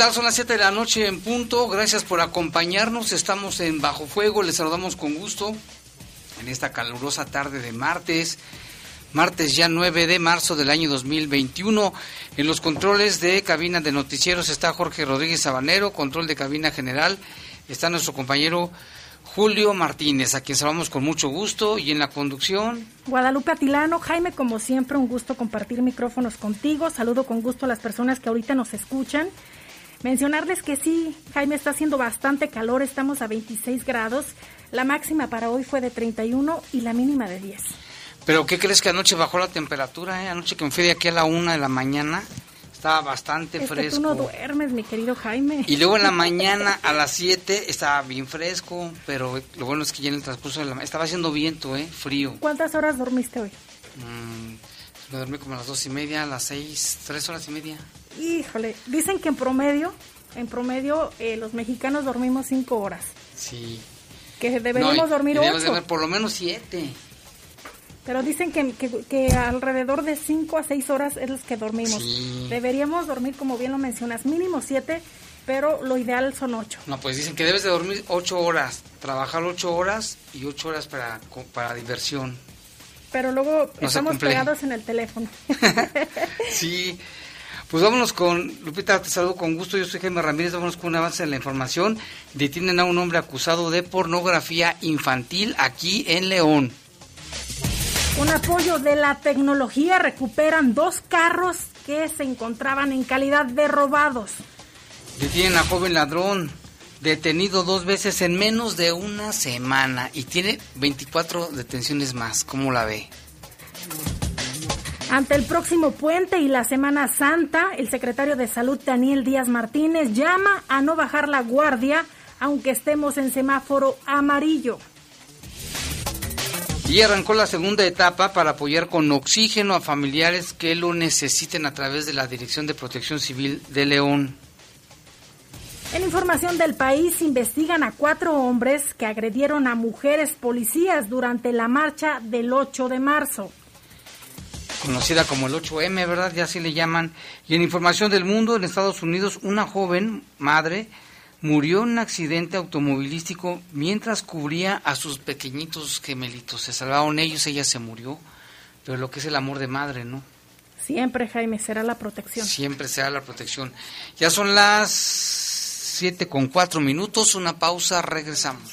Tal? Son las 7 de la noche en punto. Gracias por acompañarnos. Estamos en Bajo Fuego. Les saludamos con gusto en esta calurosa tarde de martes. Martes ya 9 de marzo del año 2021. En los controles de cabina de noticieros está Jorge Rodríguez Sabanero, control de cabina general. Está nuestro compañero Julio Martínez, a quien saludamos con mucho gusto. Y en la conducción. Guadalupe Atilano, Jaime, como siempre, un gusto compartir micrófonos contigo. Saludo con gusto a las personas que ahorita nos escuchan. Mencionarles que sí, Jaime, está haciendo bastante calor, estamos a 26 grados. La máxima para hoy fue de 31 y la mínima de 10. Pero ¿qué crees que anoche bajó la temperatura? Eh? Anoche que me fui de aquí a la una de la mañana, estaba bastante es fresco. Que tú no duermes, mi querido Jaime. Y luego en la mañana a las 7 estaba bien fresco, pero lo bueno es que ya en el transcurso de la estaba haciendo viento, ¿eh? Frío. ¿Cuántas horas dormiste hoy? Mm, me dormí como a las dos y media, a las seis, tres horas y media. Híjole, dicen que en promedio, en promedio eh, los mexicanos dormimos cinco horas. Sí. Que deberíamos no, dormir debemos ocho. De por lo menos siete. Pero dicen que, que, que, alrededor de cinco a seis horas es los que dormimos. Sí. Deberíamos dormir, como bien lo mencionas, mínimo siete, pero lo ideal son ocho. No, pues dicen que debes de dormir ocho horas, trabajar ocho horas y ocho horas para, para diversión. Pero luego no estamos pegados en el teléfono. sí. Pues vámonos con, Lupita, te saludo con gusto, yo soy Jaime Ramírez, vámonos con un avance en la información. Detienen a un hombre acusado de pornografía infantil aquí en León. Con apoyo de la tecnología recuperan dos carros que se encontraban en calidad de robados. Detienen a joven ladrón, detenido dos veces en menos de una semana y tiene 24 detenciones más. ¿Cómo la ve? Ante el próximo puente y la Semana Santa, el secretario de Salud Daniel Díaz Martínez llama a no bajar la guardia aunque estemos en semáforo amarillo. Y arrancó la segunda etapa para apoyar con oxígeno a familiares que lo necesiten a través de la Dirección de Protección Civil de León. En información del país, investigan a cuatro hombres que agredieron a mujeres policías durante la marcha del 8 de marzo conocida como el 8M, ¿verdad? Ya así le llaman. Y en información del mundo, en Estados Unidos, una joven madre murió en un accidente automovilístico mientras cubría a sus pequeñitos gemelitos. Se salvaron ellos, ella se murió. Pero lo que es el amor de madre, ¿no? Siempre, Jaime, será la protección. Siempre será la protección. Ya son las 7 con 4 minutos, una pausa, regresamos.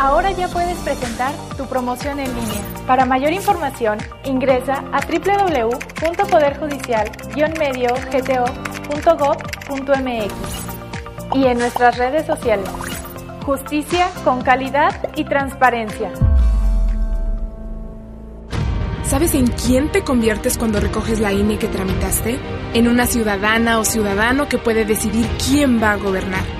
Ahora ya puedes presentar tu promoción en línea. Para mayor información, ingresa a www.poderjudicial-medio-gto.gov.mx y en nuestras redes sociales. Justicia con calidad y transparencia. ¿Sabes en quién te conviertes cuando recoges la INE que tramitaste? En una ciudadana o ciudadano que puede decidir quién va a gobernar.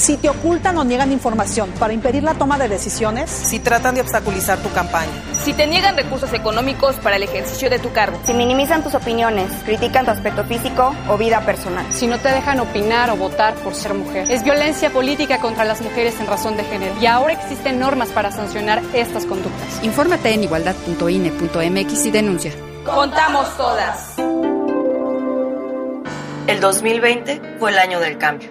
Si te ocultan o niegan información para impedir la toma de decisiones. Si tratan de obstaculizar tu campaña. Si te niegan recursos económicos para el ejercicio de tu cargo. Si minimizan tus opiniones, critican tu aspecto físico o vida personal. Si no te dejan opinar o votar por ser mujer. Es violencia política contra las mujeres en razón de género. Y ahora existen normas para sancionar estas conductas. Infórmate en igualdad.ine.mx y denuncia. Contamos todas. El 2020 fue el año del cambio,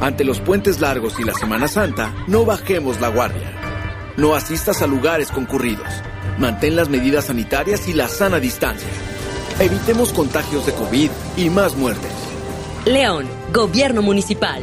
Ante los puentes largos y la Semana Santa, no bajemos la guardia. No asistas a lugares concurridos. Mantén las medidas sanitarias y la sana distancia. Evitemos contagios de COVID y más muertes. León, Gobierno Municipal.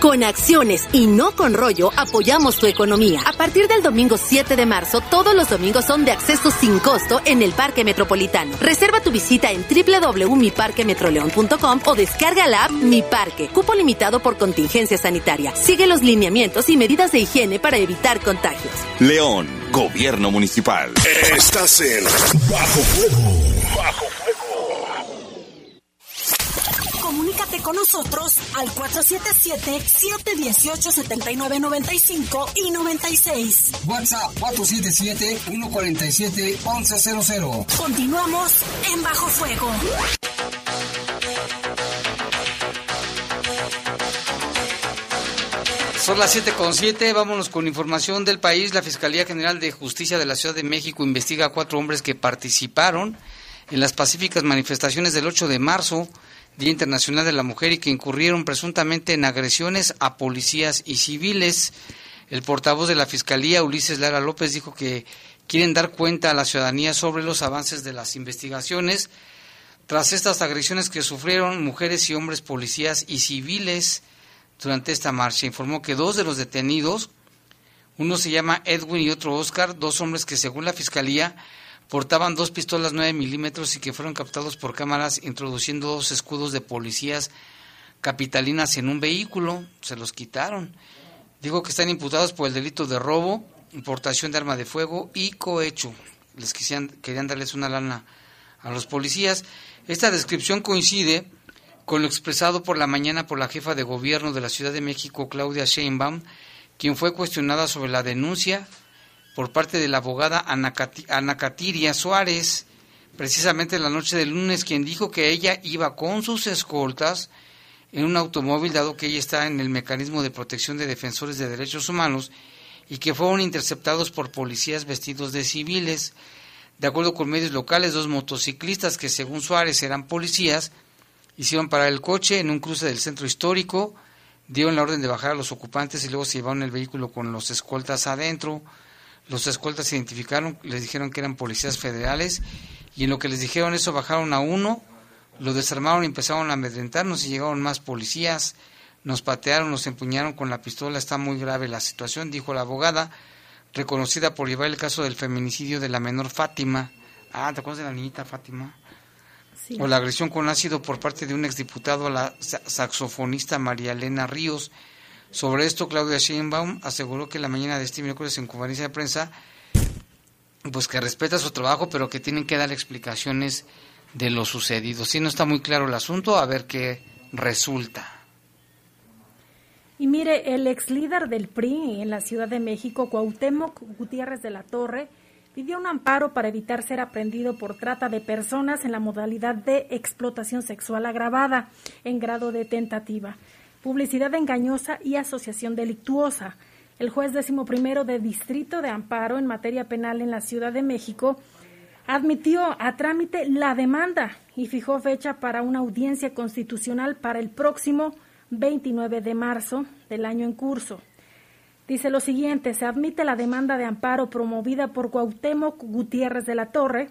Con acciones y no con rollo apoyamos tu economía. A partir del domingo 7 de marzo, todos los domingos son de acceso sin costo en el Parque Metropolitano. Reserva tu visita en www.miparquemetroleón.com o descarga la app Mi Parque. Cupo limitado por contingencia sanitaria. Sigue los lineamientos y medidas de higiene para evitar contagios. León, Gobierno Municipal. Estás en Bajo Fuego. Bajo Fuego. Comunícate con nosotros al 477-718-7995 y 96. WhatsApp 477-147-1100. Continuamos en Bajo Fuego. Son las 7 con 7, vámonos con información del país. La Fiscalía General de Justicia de la Ciudad de México investiga a cuatro hombres que participaron en las pacíficas manifestaciones del 8 de marzo, Día Internacional de la Mujer, y que incurrieron presuntamente en agresiones a policías y civiles. El portavoz de la Fiscalía, Ulises Lara López, dijo que quieren dar cuenta a la ciudadanía sobre los avances de las investigaciones tras estas agresiones que sufrieron mujeres y hombres policías y civiles durante esta marcha. Informó que dos de los detenidos, uno se llama Edwin y otro Oscar, dos hombres que según la Fiscalía portaban dos pistolas 9 milímetros y que fueron captados por cámaras introduciendo dos escudos de policías capitalinas en un vehículo. Se los quitaron. Dijo que están imputados por el delito de robo, importación de arma de fuego y cohecho. Les quisieran, querían darles una lana a los policías. Esta descripción coincide con lo expresado por la mañana por la jefa de gobierno de la Ciudad de México, Claudia Sheinbaum, quien fue cuestionada sobre la denuncia por parte de la abogada Ana, Catiria Suárez, precisamente en la noche del lunes, quien dijo que ella iba con sus escoltas en un automóvil, dado que ella está en el mecanismo de protección de defensores de derechos humanos, y que fueron interceptados por policías vestidos de civiles. De acuerdo con medios locales, dos motociclistas que según Suárez eran policías, hicieron parar el coche en un cruce del centro histórico, dieron la orden de bajar a los ocupantes y luego se llevaron el vehículo con los escoltas adentro. Los escoltas se identificaron, les dijeron que eran policías federales y en lo que les dijeron eso bajaron a uno, lo desarmaron y empezaron a amedrentarnos y llegaron más policías, nos patearon, nos empuñaron con la pistola, está muy grave la situación, dijo la abogada, reconocida por llevar el caso del feminicidio de la menor Fátima. Ah, ¿te acuerdas de la niñita Fátima? Sí. o la agresión con ácido por parte de un exdiputado a la saxofonista María Elena Ríos. Sobre esto, Claudia Sheinbaum aseguró que la mañana de este miércoles en conferencia de prensa, pues que respeta su trabajo, pero que tienen que dar explicaciones de lo sucedido. Si no está muy claro el asunto, a ver qué resulta. Y mire, el ex líder del PRI en la Ciudad de México, Cuauhtémoc Gutiérrez de la Torre, pidió un amparo para evitar ser aprendido por trata de personas en la modalidad de explotación sexual agravada en grado de tentativa, publicidad engañosa y asociación delictuosa. El juez décimo primero de Distrito de Amparo en materia penal en la Ciudad de México admitió a trámite la demanda y fijó fecha para una audiencia constitucional para el próximo 29 de marzo del año en curso. Dice lo siguiente, se admite la demanda de amparo promovida por Cuauhtémoc Gutiérrez de la Torre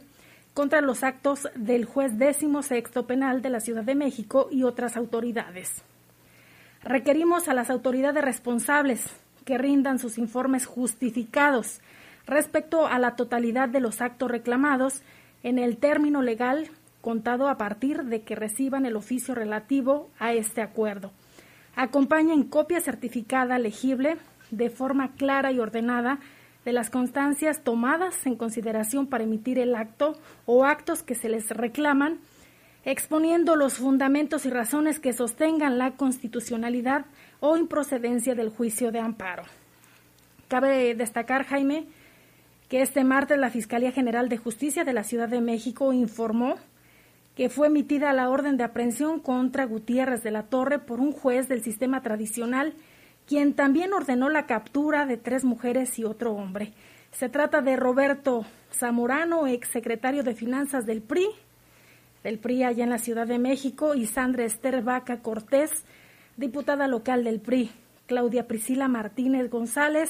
contra los actos del juez décimo sexto penal de la Ciudad de México y otras autoridades. Requerimos a las autoridades responsables que rindan sus informes justificados respecto a la totalidad de los actos reclamados en el término legal contado a partir de que reciban el oficio relativo a este acuerdo. Acompañen copia certificada legible de forma clara y ordenada de las constancias tomadas en consideración para emitir el acto o actos que se les reclaman, exponiendo los fundamentos y razones que sostengan la constitucionalidad o improcedencia del juicio de amparo. Cabe destacar, Jaime, que este martes la Fiscalía General de Justicia de la Ciudad de México informó que fue emitida la orden de aprehensión contra Gutiérrez de la Torre por un juez del sistema tradicional quien también ordenó la captura de tres mujeres y otro hombre. Se trata de Roberto Zamorano, exsecretario de Finanzas del PRI, del PRI allá en la Ciudad de México, y Sandra Esther Vaca Cortés, diputada local del PRI, Claudia Priscila Martínez González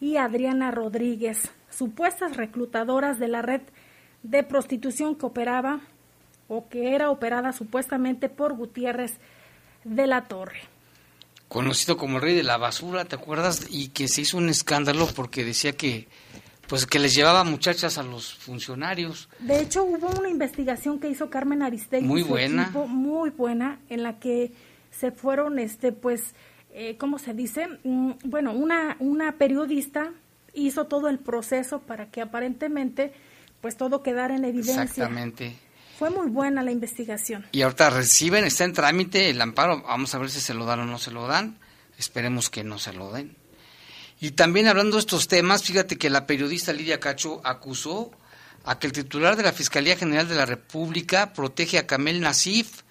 y Adriana Rodríguez, supuestas reclutadoras de la red de prostitución que operaba o que era operada supuestamente por Gutiérrez de la Torre conocido como el rey de la basura, ¿te acuerdas? Y que se hizo un escándalo porque decía que pues que les llevaba muchachas a los funcionarios. De hecho, hubo una investigación que hizo Carmen Aristegui, muy buena, muy buena, en la que se fueron, este, pues, eh, ¿cómo se dice? Mm, bueno, una una periodista hizo todo el proceso para que aparentemente, pues, todo quedara en evidencia. Exactamente. Fue muy buena la investigación. Y ahorita reciben, está en trámite el amparo. Vamos a ver si se lo dan o no se lo dan. Esperemos que no se lo den. Y también hablando de estos temas, fíjate que la periodista Lidia Cacho acusó a que el titular de la Fiscalía General de la República protege a Kamel Nasif,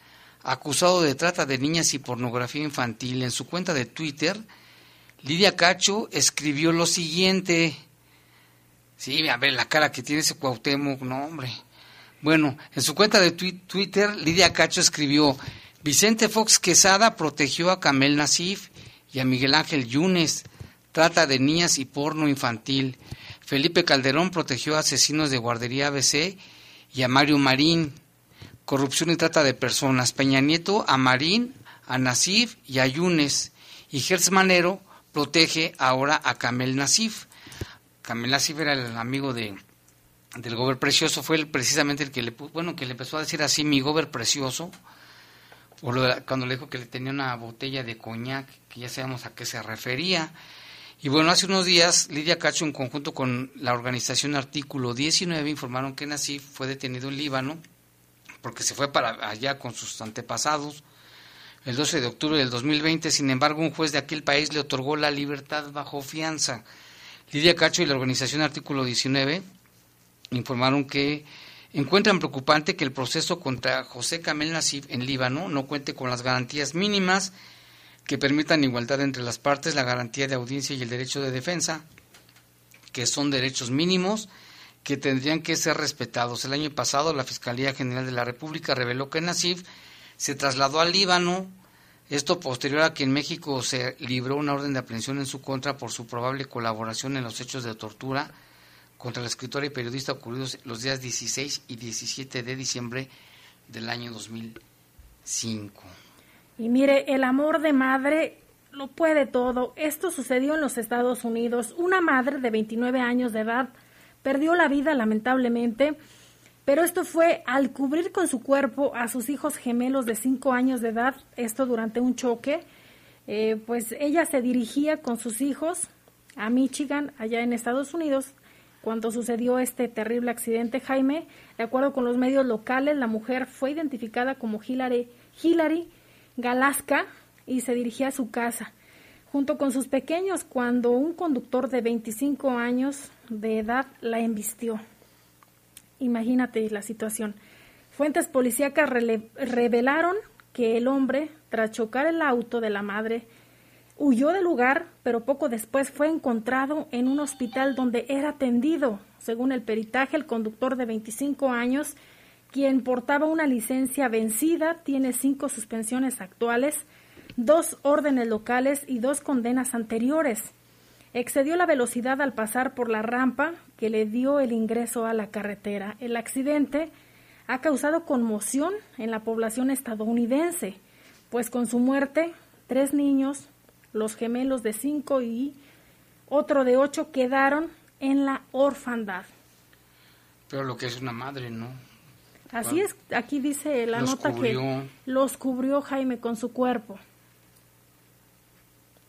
acusado de trata de niñas y pornografía infantil. En su cuenta de Twitter, Lidia Cacho escribió lo siguiente. Sí, a ver la cara que tiene ese Cuauhtémoc, no hombre. Bueno, en su cuenta de Twitter, Lidia Cacho escribió, Vicente Fox Quesada protegió a Camel Nasif y a Miguel Ángel Yunes, trata de niñas y porno infantil. Felipe Calderón protegió a asesinos de guardería ABC y a Mario Marín, corrupción y trata de personas. Peña Nieto a Marín, a Nasif y a Yunes. Y Gertz Manero protege ahora a Camel Nasif. Camel Nasif era el amigo de del gober precioso fue precisamente el que le bueno que le empezó a decir así mi gober precioso cuando le dijo que le tenía una botella de coñac que ya sabemos a qué se refería y bueno hace unos días Lidia Cacho en conjunto con la organización Artículo 19 informaron que Nasif fue detenido en Líbano porque se fue para allá con sus antepasados el 12 de octubre del 2020 sin embargo un juez de aquel país le otorgó la libertad bajo fianza. Lidia Cacho y la organización Artículo 19 informaron que encuentran preocupante que el proceso contra José Kamel Nasif en Líbano no cuente con las garantías mínimas que permitan igualdad entre las partes, la garantía de audiencia y el derecho de defensa, que son derechos mínimos que tendrían que ser respetados. El año pasado la Fiscalía General de la República reveló que Nasif se trasladó al Líbano, esto posterior a que en México se libró una orden de aprehensión en su contra por su probable colaboración en los hechos de tortura contra la escritora y periodista ocurridos los días 16 y 17 de diciembre del año 2005. Y mire, el amor de madre lo puede todo. Esto sucedió en los Estados Unidos. Una madre de 29 años de edad perdió la vida lamentablemente, pero esto fue al cubrir con su cuerpo a sus hijos gemelos de 5 años de edad, esto durante un choque. Eh, pues ella se dirigía con sus hijos a Michigan, allá en Estados Unidos, cuando sucedió este terrible accidente, Jaime, de acuerdo con los medios locales, la mujer fue identificada como Hillary, Hillary Galaska y se dirigía a su casa. junto con sus pequeños cuando un conductor de 25 años de edad la embistió. Imagínate la situación. Fuentes policíacas revelaron que el hombre, tras chocar el auto de la madre, huyó del lugar, pero poco después fue encontrado en un hospital donde era atendido. Según el peritaje, el conductor de 25 años, quien portaba una licencia vencida, tiene cinco suspensiones actuales, dos órdenes locales y dos condenas anteriores. Excedió la velocidad al pasar por la rampa que le dio el ingreso a la carretera. El accidente ha causado conmoción en la población estadounidense, pues con su muerte, tres niños, los gemelos de cinco y otro de ocho quedaron en la orfandad. Pero lo que es una madre, ¿no? Así es, aquí dice la nota que los cubrió Jaime con su cuerpo.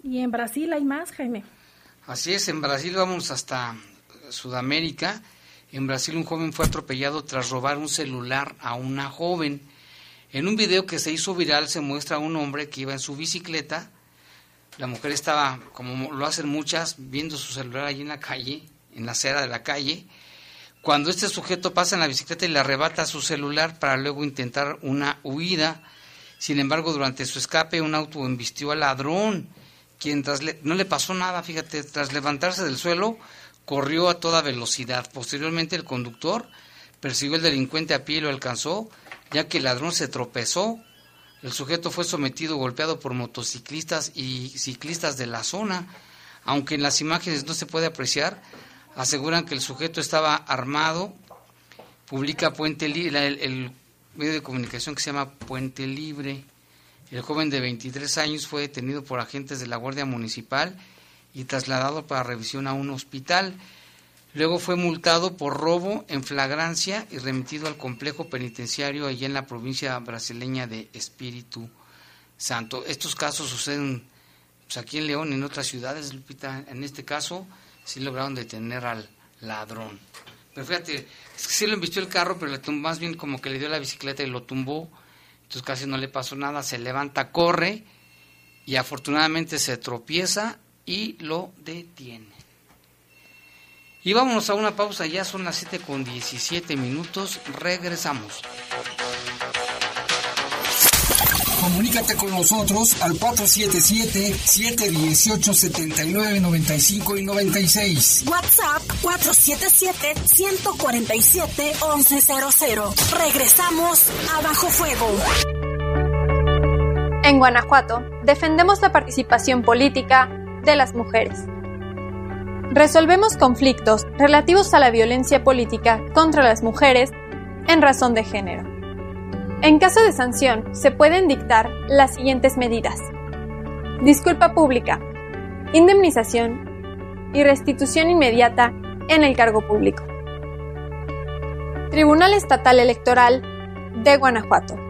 Y en Brasil hay más, Jaime. Así es, en Brasil vamos hasta Sudamérica. En Brasil un joven fue atropellado tras robar un celular a una joven. En un video que se hizo viral se muestra a un hombre que iba en su bicicleta. La mujer estaba, como lo hacen muchas, viendo su celular allí en la calle, en la acera de la calle. Cuando este sujeto pasa en la bicicleta y le arrebata su celular para luego intentar una huida. Sin embargo, durante su escape, un auto embistió al ladrón quien no le pasó nada, fíjate, tras levantarse del suelo, corrió a toda velocidad. Posteriormente el conductor persiguió al delincuente a pie y lo alcanzó, ya que el ladrón se tropezó. El sujeto fue sometido, golpeado por motociclistas y ciclistas de la zona. Aunque en las imágenes no se puede apreciar, aseguran que el sujeto estaba armado. Publica Puente Libre, el medio de comunicación que se llama Puente Libre. El joven de 23 años fue detenido por agentes de la Guardia Municipal y trasladado para revisión a un hospital. Luego fue multado por robo en flagrancia y remitido al complejo penitenciario allí en la provincia brasileña de Espíritu Santo. Estos casos suceden pues, aquí en León y en otras ciudades, Lupita. En este caso sí lograron detener al ladrón. Pero fíjate, es que sí lo embistió el carro, pero más bien como que le dio la bicicleta y lo tumbó entonces casi no le pasó nada, se levanta, corre y afortunadamente se tropieza y lo detiene. Y vámonos a una pausa, ya son las 7 con 17 minutos, regresamos. Comunícate con nosotros al 477-718-7995 y 96. WhatsApp 477-147-1100. Regresamos a Bajo Fuego. En Guanajuato, defendemos la participación política de las mujeres. Resolvemos conflictos relativos a la violencia política contra las mujeres en razón de género. En caso de sanción, se pueden dictar las siguientes medidas. Disculpa pública, indemnización y restitución inmediata en el cargo público. Tribunal Estatal Electoral de Guanajuato.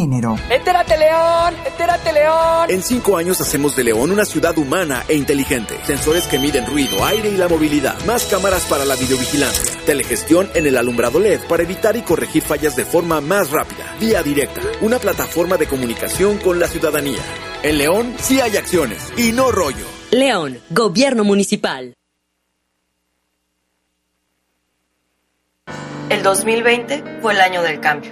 ¡Entérate, León! ¡Entérate, León! En cinco años hacemos de León una ciudad humana e inteligente. Sensores que miden ruido, aire y la movilidad. Más cámaras para la videovigilancia. Telegestión en el alumbrado LED para evitar y corregir fallas de forma más rápida. Vía directa. Una plataforma de comunicación con la ciudadanía. En León sí hay acciones y no rollo. León, Gobierno Municipal. El 2020 fue el año del cambio,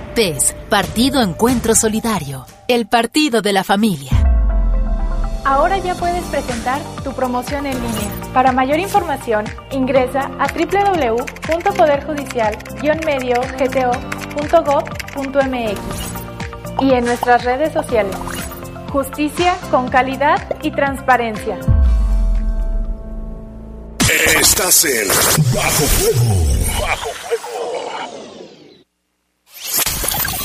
PES, Partido Encuentro Solidario, el partido de la familia. Ahora ya puedes presentar tu promoción en línea. Para mayor información, ingresa a www.poderjudicial-medio-gto.gov.mx y en nuestras redes sociales. Justicia con calidad y transparencia. Estás en Bajo Fuego.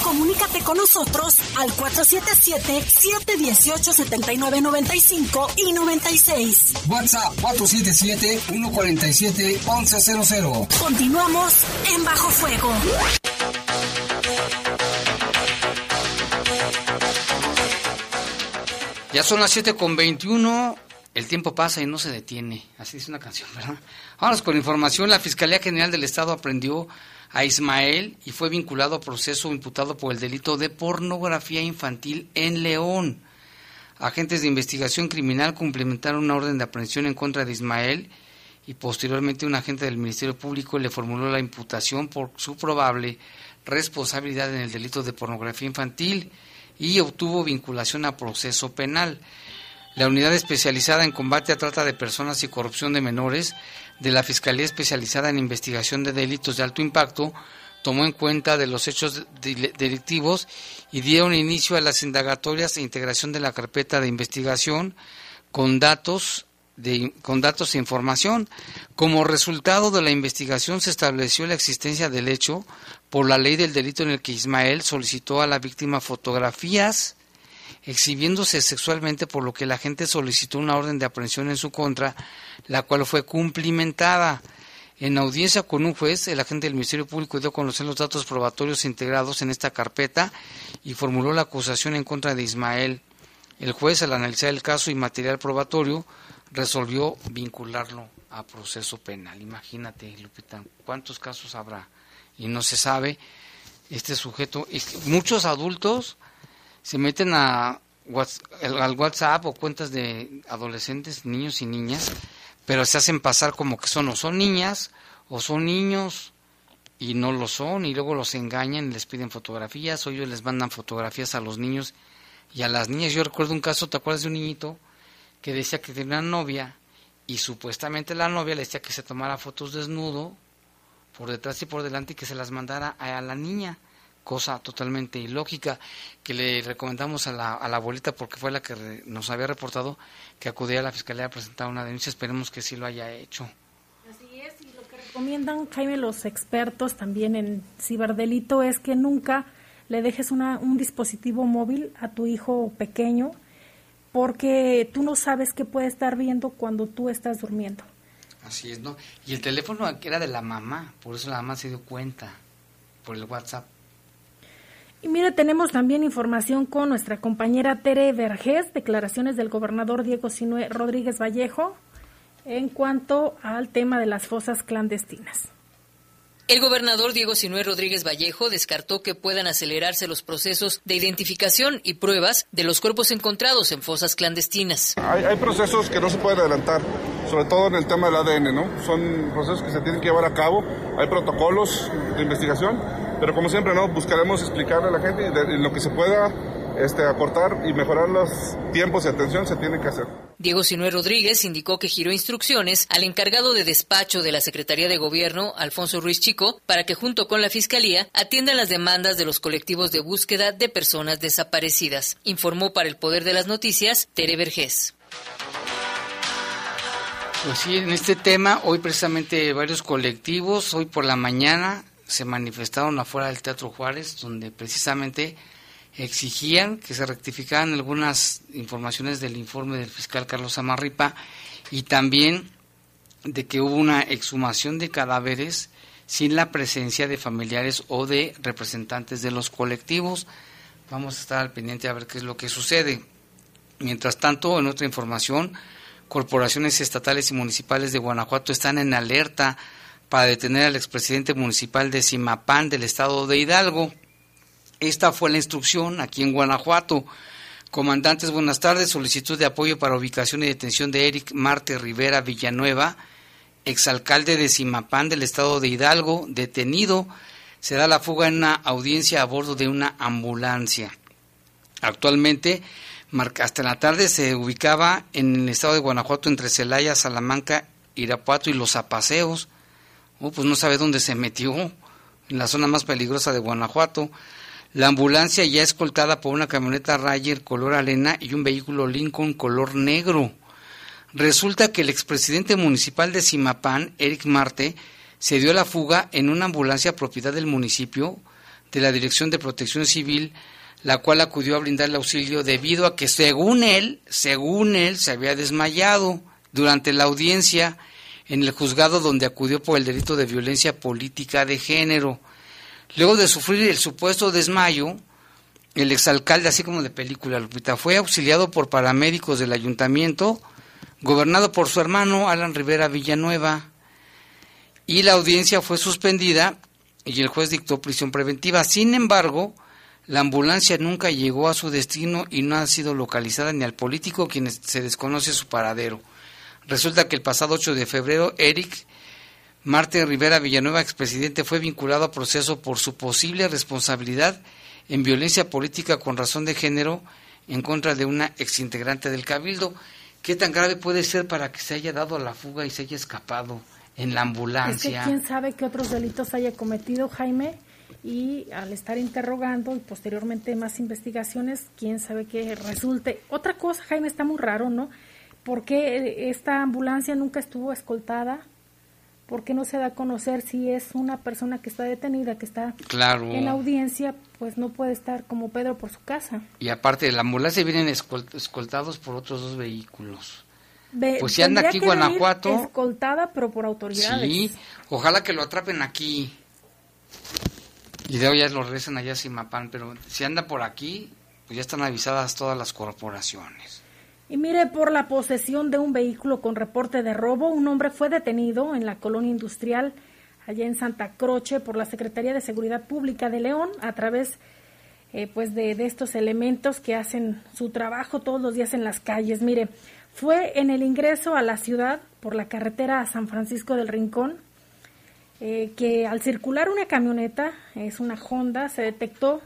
Comunícate con nosotros al 477-718-7995 y 96. WhatsApp 477-147-1100. Continuamos en Bajo Fuego. Ya son las 7 con 21. El tiempo pasa y no se detiene. Así es una canción, ¿verdad? Vámonos con información. La Fiscalía General del Estado aprendió a Ismael y fue vinculado a proceso imputado por el delito de pornografía infantil en León. Agentes de investigación criminal complementaron una orden de aprehensión en contra de Ismael y posteriormente un agente del Ministerio Público le formuló la imputación por su probable responsabilidad en el delito de pornografía infantil y obtuvo vinculación a proceso penal. La unidad especializada en combate a trata de personas y corrupción de menores de la Fiscalía Especializada en Investigación de Delitos de Alto Impacto tomó en cuenta de los hechos delictivos y dieron inicio a las indagatorias e integración de la carpeta de investigación con datos de, con datos e información. Como resultado de la investigación se estableció la existencia del hecho por la ley del delito en el que Ismael solicitó a la víctima fotografías exhibiéndose sexualmente, por lo que la gente solicitó una orden de aprehensión en su contra, la cual fue cumplimentada. En audiencia con un juez, el agente del Ministerio Público dio a conocer los datos probatorios integrados en esta carpeta y formuló la acusación en contra de Ismael. El juez, al analizar el caso y material probatorio, resolvió vincularlo a proceso penal. Imagínate, Lupita, cuántos casos habrá y no se sabe este sujeto. muchos adultos se meten a al WhatsApp o cuentas de adolescentes, niños y niñas, pero se hacen pasar como que son o son niñas o son niños y no lo son y luego los engañan y les piden fotografías o ellos les mandan fotografías a los niños y a las niñas. Yo recuerdo un caso, ¿te acuerdas de un niñito que decía que tenía una novia y supuestamente la novia le decía que se tomara fotos desnudo por detrás y por delante y que se las mandara a la niña? Cosa totalmente ilógica que le recomendamos a la, a la abuelita porque fue la que nos había reportado que acudía a la fiscalía a presentar una denuncia. Esperemos que sí lo haya hecho. Así es, y lo que recomiendan, Jaime, los expertos también en ciberdelito es que nunca le dejes una, un dispositivo móvil a tu hijo pequeño porque tú no sabes qué puede estar viendo cuando tú estás durmiendo. Así es, ¿no? Y el teléfono era de la mamá, por eso la mamá se dio cuenta, por el WhatsApp. Y mire, tenemos también información con nuestra compañera Tere Vergés, declaraciones del gobernador Diego Sinue Rodríguez Vallejo en cuanto al tema de las fosas clandestinas. El gobernador Diego Sinué Rodríguez Vallejo descartó que puedan acelerarse los procesos de identificación y pruebas de los cuerpos encontrados en fosas clandestinas. Hay, hay, procesos que no se pueden adelantar, sobre todo en el tema del ADN, ¿no? Son procesos que se tienen que llevar a cabo, hay protocolos de investigación, pero como siempre, ¿no? Buscaremos explicarle a la gente y lo que se pueda este, acortar y mejorar los tiempos y atención se tiene que hacer. Diego Sinué Rodríguez indicó que giró instrucciones al encargado de despacho de la Secretaría de Gobierno, Alfonso Ruiz Chico, para que junto con la Fiscalía atiendan las demandas de los colectivos de búsqueda de personas desaparecidas. Informó para el Poder de las Noticias Tere Vergés. Pues sí, en este tema, hoy precisamente varios colectivos, hoy por la mañana, se manifestaron afuera del Teatro Juárez, donde precisamente exigían que se rectificaran algunas informaciones del informe del fiscal Carlos Amarripa y también de que hubo una exhumación de cadáveres sin la presencia de familiares o de representantes de los colectivos. Vamos a estar al pendiente a ver qué es lo que sucede. Mientras tanto, en otra información, corporaciones estatales y municipales de Guanajuato están en alerta para detener al expresidente municipal de Simapán del estado de Hidalgo. Esta fue la instrucción aquí en Guanajuato. Comandantes, buenas tardes. Solicitud de apoyo para ubicación y detención de Eric Marte Rivera Villanueva, exalcalde de Simapán del estado de Hidalgo, detenido. Se da la fuga en una audiencia a bordo de una ambulancia. Actualmente, hasta la tarde se ubicaba en el estado de Guanajuato entre Celaya, Salamanca, Irapuato y Los Apaseos. Oh, pues no sabe dónde se metió, en la zona más peligrosa de Guanajuato. La ambulancia ya escoltada por una camioneta Rayer color arena y un vehículo Lincoln color negro. Resulta que el expresidente municipal de Simapán, Eric Marte, se dio la fuga en una ambulancia propiedad del municipio de la Dirección de Protección Civil, la cual acudió a brindarle auxilio debido a que según él, según él, se había desmayado durante la audiencia en el juzgado donde acudió por el delito de violencia política de género. Luego de sufrir el supuesto desmayo, el exalcalde, así como de película, Lupita, fue auxiliado por paramédicos del ayuntamiento, gobernado por su hermano Alan Rivera Villanueva, y la audiencia fue suspendida y el juez dictó prisión preventiva. Sin embargo, la ambulancia nunca llegó a su destino y no ha sido localizada ni al político quien se desconoce su paradero. Resulta que el pasado 8 de febrero, Eric Marte Rivera Villanueva, expresidente, fue vinculado a proceso por su posible responsabilidad en violencia política con razón de género en contra de una exintegrante del Cabildo. ¿Qué tan grave puede ser para que se haya dado a la fuga y se haya escapado en la ambulancia? Es que quién sabe qué otros delitos haya cometido Jaime y al estar interrogando y posteriormente más investigaciones, quién sabe qué resulte. Otra cosa, Jaime, está muy raro, ¿no? ¿Por qué esta ambulancia nunca estuvo escoltada? ¿Por qué no se da a conocer si es una persona que está detenida, que está en la audiencia, pues no puede estar como Pedro por su casa? Y aparte, de la ambulancia vienen escoltados por otros dos vehículos. pues si anda aquí Guanajuato. Escoltada, pero por autoridades. Sí, ojalá que lo atrapen aquí. Y de hoy ya lo regresan allá a Simapán, pero si anda por aquí, pues ya están avisadas todas las corporaciones. Y mire, por la posesión de un vehículo con reporte de robo, un hombre fue detenido en la colonia industrial allá en Santa Croce por la Secretaría de Seguridad Pública de León a través eh, pues de, estos elementos que hacen su trabajo todos los días en las calles. Mire, fue en el ingreso a la ciudad por la carretera a San Francisco del Rincón eh, que al circular una camioneta, es una Honda, se detectó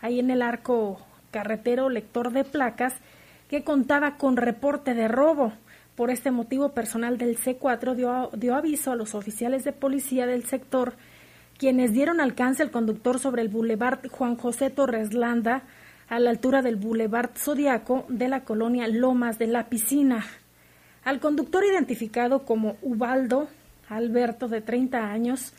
ahí en el arco carretero lector de placas que contaba con reporte de robo. Por este motivo, personal del C4 dio, aviso a los oficiales de policía del sector, quienes dieron alcance al conductor sobre el Boulevard Juan José Torres Landa, a la altura del Boulevard Zodiaco de la colonia Lomas de la Piscina. Al conductor identificado como Ubaldo Alberto, de 30 años,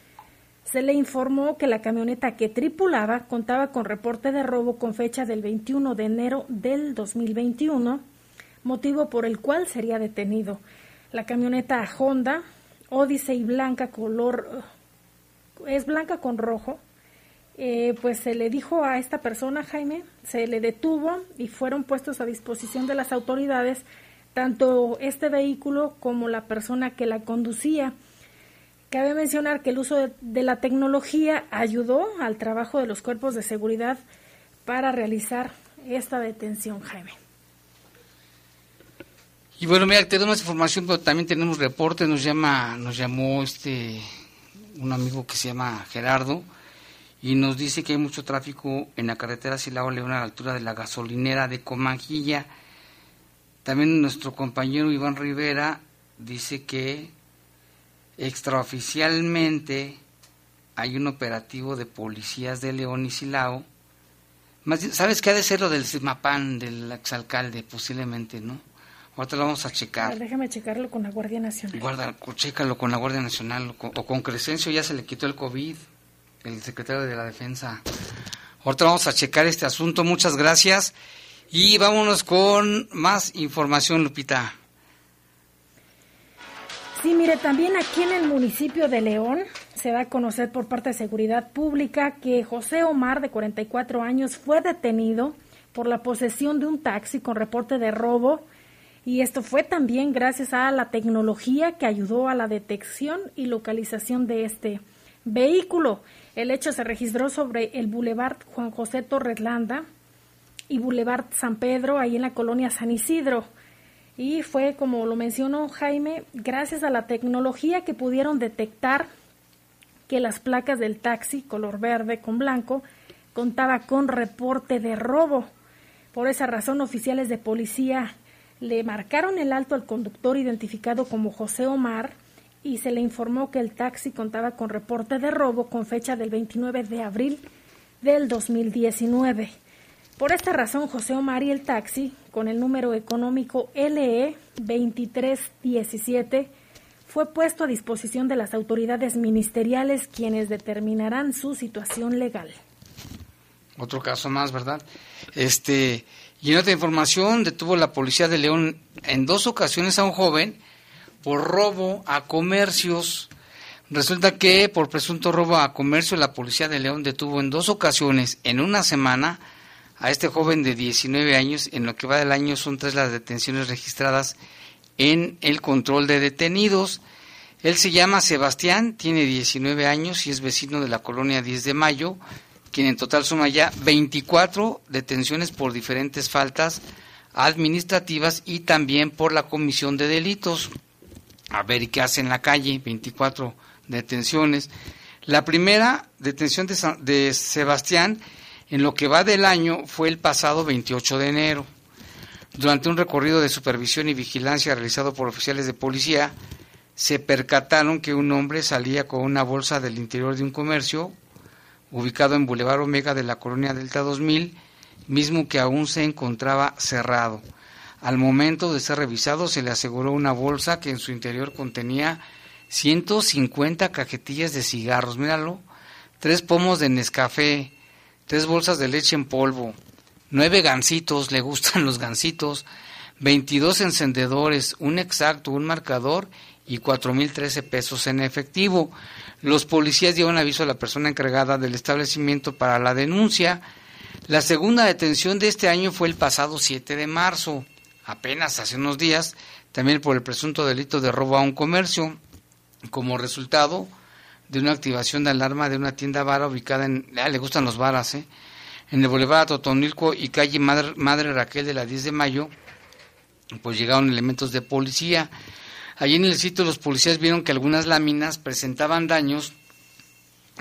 se le informó que la camioneta que tripulaba contaba con reporte de robo con fecha del 21 de enero del 2021, motivo por el cual sería detenido. La camioneta Honda Odyssey blanca color es blanca con rojo. Eh, pues se le dijo a esta persona, Jaime, se le detuvo y fueron puestos a disposición de las autoridades tanto este vehículo como la persona que la conducía. Cabe mencionar que el uso de, la tecnología ayudó al trabajo de los cuerpos de seguridad para realizar esta detención, Jaime. Y bueno, mira, tenemos información, pero también tenemos reporte. Nos llama, nos llamó este un amigo que se llama Gerardo y nos dice que hay mucho tráfico en la carretera Silao León a la altura de la gasolinera de Comanjilla. También nuestro compañero Iván Rivera dice que Extraoficialmente hay un operativo de policías de León y Silao. ¿Sabes qué ha de ser lo del CIMAPAN, del exalcalde? Posiblemente, ¿no? Ahorita lo vamos a checar. déjame checarlo con la Guardia Nacional. Guarda, chécalo con la Guardia Nacional. O con, Crescencio ya se le quitó el COVID, el secretario de la Defensa. Ahorita vamos a checar este asunto. Muchas gracias. Y vámonos con más información, Lupita. Sí, mire, también aquí en el municipio de León se da a conocer por parte de Seguridad Pública que José Omar, de 44 años, fue detenido por la posesión de un taxi con reporte de robo Y esto fue también gracias a la tecnología que ayudó a la detección y localización de este vehículo. El hecho se registró sobre el Boulevard Juan José Torreslanda y Boulevard San Pedro, ahí en la colonia San Isidro. Y fue, como lo mencionó Jaime, gracias a la tecnología que pudieron detectar que las placas del taxi color verde con blanco contaba con reporte de robo. Por esa razón, oficiales de policía le marcaron el alto al conductor identificado como José Omar y se le informó que el taxi contaba con reporte de robo con fecha del 29 de abril del 2019. Por esta razón, José Omar y el taxi, con el número económico LE 2317, fue puesto a disposición de las autoridades ministeriales quienes determinarán su situación legal. Otro caso más, ¿verdad? Este, y en otra información, detuvo la policía de León en dos ocasiones a un joven por robo a comercios. Resulta que por presunto robo a comercio la policía de León detuvo en dos ocasiones en una semana a este joven de 19 años. En lo que va del año son tres las detenciones registradas en el control de detenidos. Él se llama Sebastián, tiene 19 años y es vecino de la colonia 10 de Mayo quien en total suma ya 24 detenciones por diferentes faltas administrativas y también por la comisión de delitos. A ver, ¿y qué hace en la calle? 24 detenciones. La primera detención de, de Sebastián en lo que va del año fue el pasado 28 de enero. Durante un recorrido de supervisión y vigilancia realizado por oficiales de policía, se percataron que un hombre salía con una bolsa del interior de un comercio ubicado en Boulevard Omega de la colonia Delta 2000, mismo que aún se encontraba cerrado. Al momento de ser revisado se le aseguró una bolsa que en su interior contenía 150 cajetillas de cigarros, míralo, tres pomos de Nescafé, tres bolsas de leche en polvo, nueve gancitos, le gustan los gancitos, 22 encendedores, un exacto, un marcador y 4.013 pesos en efectivo. Los policías dieron aviso a la persona encargada del establecimiento para la denuncia. La segunda detención de este año fue el pasado 7 de marzo, apenas hace unos días, también por el presunto delito de robo a un comercio, como resultado de una activación de alarma de una tienda vara ubicada en, ah, le gustan los varas, ¿eh? en el Boulevard Totonilco y calle Madre, Madre Raquel de la 10 de mayo, pues llegaron elementos de policía. Allí en el sitio los policías vieron que algunas láminas presentaban daños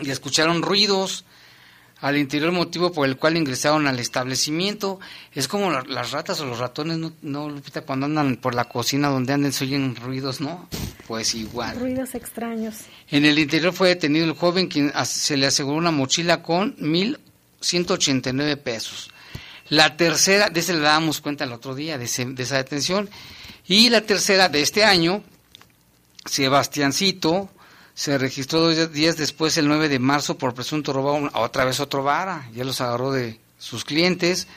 y escucharon ruidos al interior motivo por el cual ingresaron al establecimiento. Es como las ratas o los ratones, ¿no, no Lupita? Cuando andan por la cocina donde andan se oyen ruidos, ¿no? Pues igual. Ruidos extraños. En el interior fue detenido el joven quien se le aseguró una mochila con 1.189 pesos. La tercera, de ese le dábamos cuenta el otro día, de, de esa detención. Y la tercera de este año, Sebastiancito, se registró dos días después, el 9 de marzo, por presunto robo otra vez otro vara. Ya los agarró de sus clientes.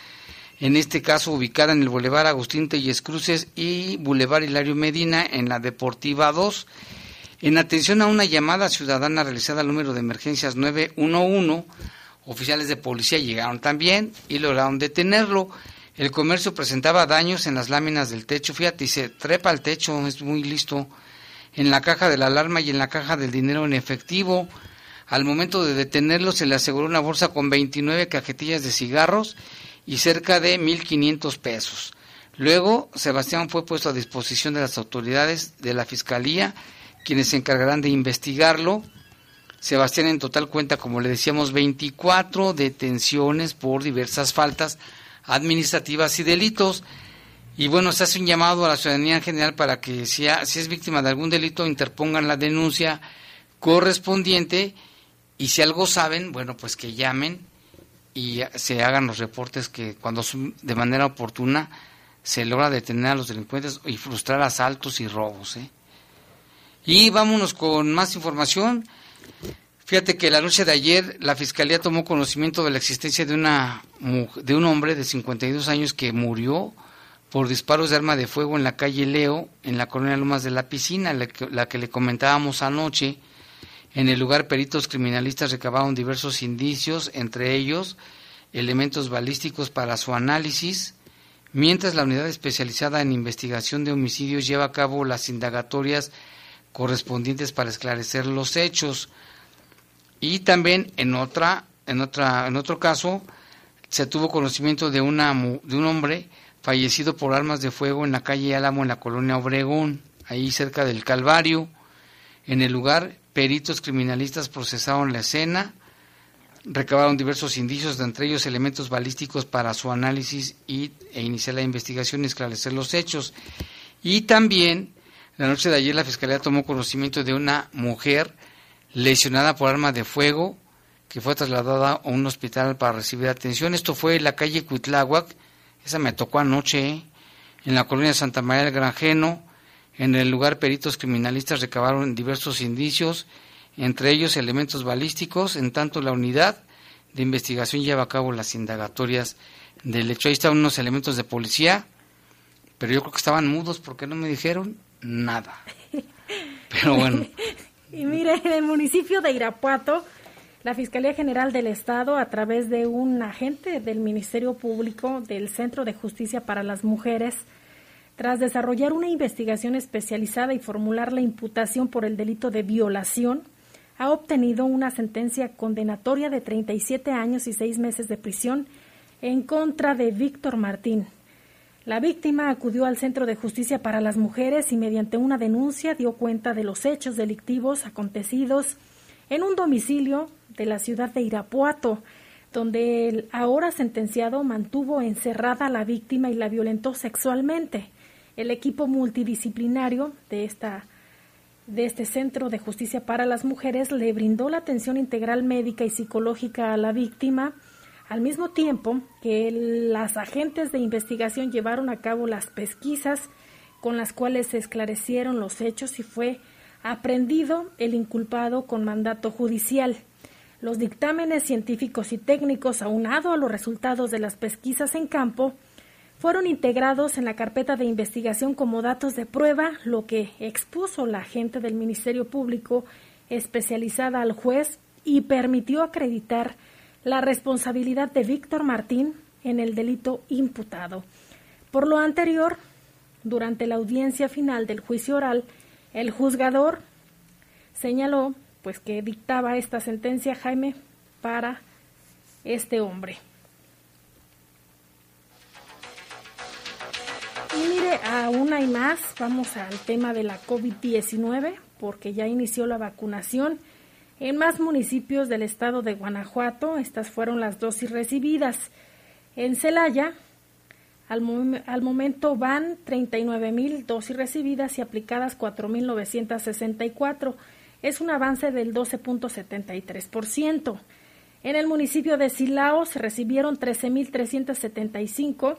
En este caso, ubicada en el Boulevard Agustín Telles Cruces y Boulevard Hilario Medina, en la Deportiva 2. En atención a una llamada ciudadana realizada al número de emergencias 911, oficiales de policía llegaron también y lograron detenerlo. El comercio presentaba daños en las láminas del techo. Fíjate, se trepa al techo, es muy listo. En la caja de la alarma y en la caja del dinero en efectivo. Al momento de detenerlo se le aseguró una bolsa con 29 cajetillas de cigarros y cerca de 1.500 pesos. Luego, Sebastián fue puesto a disposición de las autoridades de la Fiscalía, quienes se encargarán de investigarlo. Sebastián en total cuenta, como le decíamos, 24 detenciones por diversas faltas administrativas y delitos. Y bueno, se hace un llamado a la ciudadanía en general para que si, si es víctima de algún delito interpongan la denuncia correspondiente y si algo saben, bueno, pues que llamen y se hagan los reportes que cuando de manera oportuna se logra detener a los delincuentes y frustrar asaltos y robos. ¿eh? Y vámonos con más información. Fíjate que la noche de ayer la fiscalía tomó conocimiento de la existencia de una de un hombre de 52 años que murió por disparos de arma de fuego en la calle Leo, en la colonia Lomas de la Piscina, la que, le comentábamos anoche. En el lugar peritos criminalistas recabaron diversos indicios, entre ellos elementos balísticos para su análisis, mientras la unidad especializada en investigación de homicidios lleva a cabo las indagatorias correspondientes para esclarecer los hechos. Y también en otra, en otra, en otro caso, se tuvo conocimiento de una de un hombre fallecido por armas de fuego en la calle Álamo en la colonia Obregón, ahí cerca del Calvario. En el lugar, peritos criminalistas procesaron la escena, recabaron diversos indicios, entre ellos elementos balísticos para su análisis y, e iniciar la investigación y esclarecer los hechos. Y también la noche de ayer la Fiscalía tomó conocimiento de una mujer lesionada por arma de fuego que fue trasladada a un hospital para recibir atención. Esto fue en la calle Cuitláhuac, esa me tocó anoche, ¿eh? en la colonia de Santa María del Granjeno. En el lugar peritos criminalistas recabaron diversos indicios, entre ellos elementos balísticos, en tanto la unidad de investigación lleva a cabo las indagatorias del hecho. Ahí estaban unos elementos de policía, pero yo creo que estaban mudos porque no me dijeron nada. Pero bueno. y mire, en el municipio de Irapuato, la Fiscalía General del Estado, a través de un agente del Ministerio Público del Centro de Justicia para las Mujeres, tras desarrollar una investigación especializada y formular la imputación por el delito de violación, ha obtenido una sentencia condenatoria de 37 años y 6 meses de prisión en contra de Víctor Martín, la víctima acudió al Centro de Justicia para las Mujeres y mediante una denuncia dio cuenta de los hechos delictivos acontecidos en un domicilio de la ciudad de Irapuato, donde el ahora sentenciado mantuvo encerrada a la víctima y la violentó sexualmente. El equipo multidisciplinario de esta de este Centro de Justicia para las Mujeres le brindó la atención integral médica y psicológica a la víctima al mismo tiempo que las agentes de investigación llevaron a cabo las pesquisas con las cuales se esclarecieron los hechos y fue aprendido el inculpado con mandato judicial. Los dictámenes científicos y técnicos, aunado a los resultados de las pesquisas en campo, fueron integrados en la carpeta de investigación como datos de prueba, lo que expuso la agente del Ministerio Público especializada al juez y permitió acreditar la responsabilidad de Víctor Martín en el delito imputado. Por lo anterior, durante la audiencia final del juicio oral, el juzgador señaló pues que dictaba esta sentencia Jaime para este hombre. Y mire, aún hay más, vamos al tema de la COVID-19, porque ya inició la vacunación en más municipios del estado de Guanajuato, estas fueron las dosis recibidas. En Celaya, al, momento van 39 mil dosis recibidas y aplicadas 4.964. Es un avance del 12.73%. En el municipio de Silao se recibieron 13.375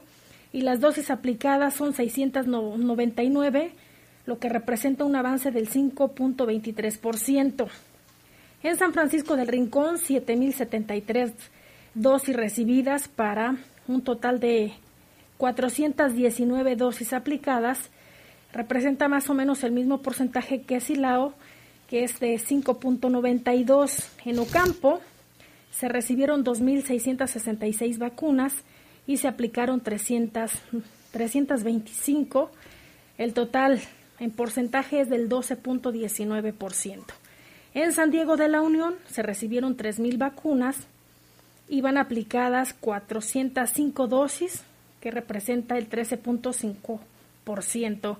y las dosis aplicadas son 699, lo que representa un avance del 5.23%. En San Francisco del Rincón, 7.073 dosis recibidas para un total de 419 dosis aplicadas. Representa más o menos el mismo porcentaje que Silao, que es de 5.92. En Ocampo se recibieron 2.666 vacunas y se aplicaron 300, 325. El total en porcentaje es del 12.19%. En San Diego de la Unión se recibieron 3.000 vacunas y van aplicadas 405 dosis, que representa el 13.5%.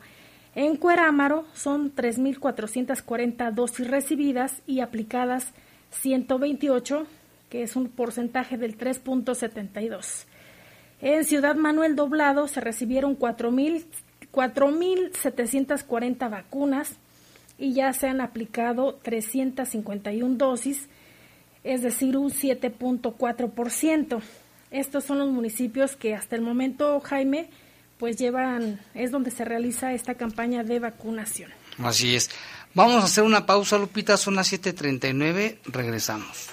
En Cuerámaro son 3.440 dosis recibidas y aplicadas 128, que es un porcentaje del 3.72. En Ciudad Manuel Doblado se recibieron 4.740 vacunas y ya se han aplicado 351 dosis, es decir, un 7.4%. Estos son los municipios que hasta el momento, Jaime, pues llevan, es donde se realiza esta campaña de vacunación. Así es. Vamos a hacer una pausa, Lupita, son las 7.39, regresamos.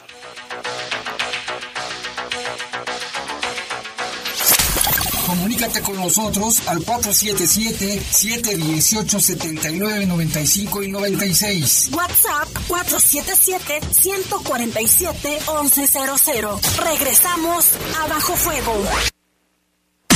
Comunícate con nosotros al 477-718-7995 y 96. WhatsApp 477-147-1100. Regresamos a Bajo Fuego.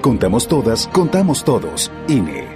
Contamos todas, contamos todos. INE.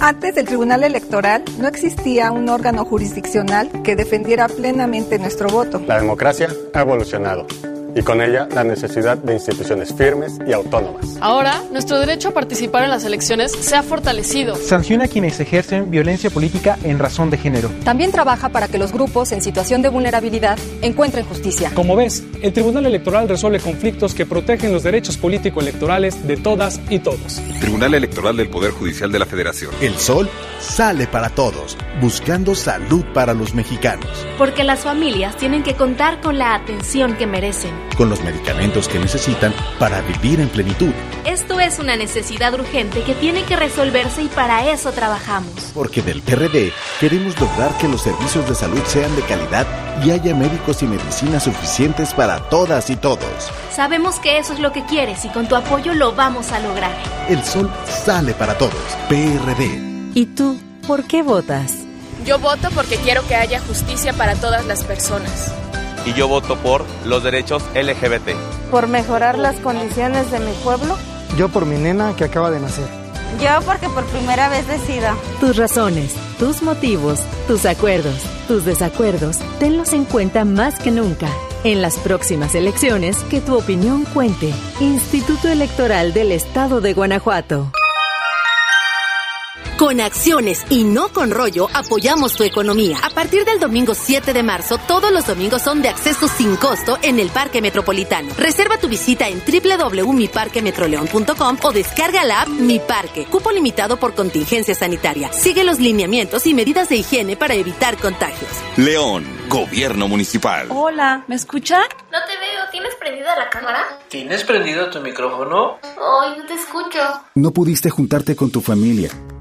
Antes del Tribunal Electoral no existía un órgano jurisdiccional que defendiera plenamente nuestro voto. La democracia ha evolucionado y con ella la necesidad de instituciones firmes y autónomas. Ahora, nuestro derecho a participar en las elecciones se ha fortalecido. Sanciona a quienes ejercen violencia política en razón de género. También trabaja para que los grupos en situación de vulnerabilidad encuentren justicia. Como ves, el Tribunal Electoral resuelve conflictos que protegen los derechos político-electorales de todas y todos. Tribunal Electoral del Poder Judicial de la Federación. El sol sale para todos, buscando salud para los mexicanos. Porque las familias tienen que contar con la atención que merecen con los medicamentos que necesitan para vivir en plenitud. Esto es una necesidad urgente que tiene que resolverse y para eso trabajamos. Porque del PRD queremos lograr que los servicios de salud sean de calidad y haya médicos y medicinas suficientes para todas y todos. Sabemos que eso es lo que quieres y con tu apoyo lo vamos a lograr. El sol sale para todos. PRD. ¿Y tú, por qué votas? Yo voto porque quiero que haya justicia para todas las personas y yo voto por los derechos LGBT. Por mejorar las condiciones de mi pueblo. Yo por mi nena que acaba de nacer. Yo porque por primera vez decida. Tus razones, tus motivos, tus acuerdos, tus desacuerdos, tenlos en cuenta más que nunca. En las próximas elecciones, que tu opinión cuente. Instituto Electoral del Estado de Guanajuato. Con acciones y no con rollo, apoyamos tu economía. A partir del domingo 7 de marzo, todos los domingos son de acceso sin costo en el Parque Metropolitano. Reserva tu visita en www.miparquemetroleón.com o descarga la app Mi Parque. Cupo limitado por contingencia sanitaria. Sigue los lineamientos y medidas de higiene para evitar contagios. León, Gobierno Municipal. Hola, ¿me escucha? No te veo. ¿Tienes prendida la cámara? ¿Tienes prendido tu micrófono? Ay, no te escucho. No pudiste juntarte con tu familia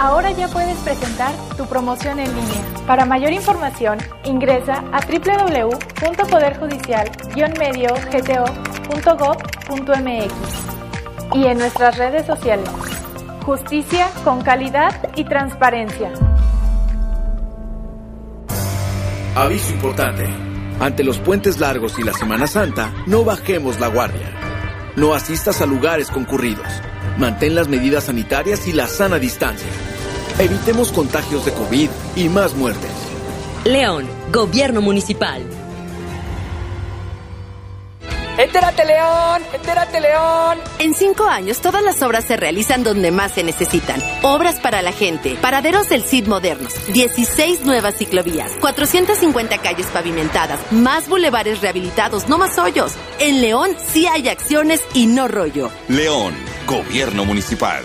Ahora ya puedes presentar tu promoción en línea. Para mayor información, ingresa a www.poderjudicial-medio-gto.gov.mx y en nuestras redes sociales. Justicia con calidad y transparencia. Aviso importante. Ante los puentes largos y la Semana Santa, no bajemos la guardia. No asistas a lugares concurridos. Mantén las medidas sanitarias y la sana distancia. Evitemos contagios de COVID y más muertes. León, Gobierno Municipal. ¡Entérate, León! ¡Entérate, León! En cinco años, todas las obras se realizan donde más se necesitan. Obras para la gente, paraderos del CID modernos, 16 nuevas ciclovías, 450 calles pavimentadas, más bulevares rehabilitados, no más hoyos. En León sí hay acciones y no rollo. León, Gobierno Municipal.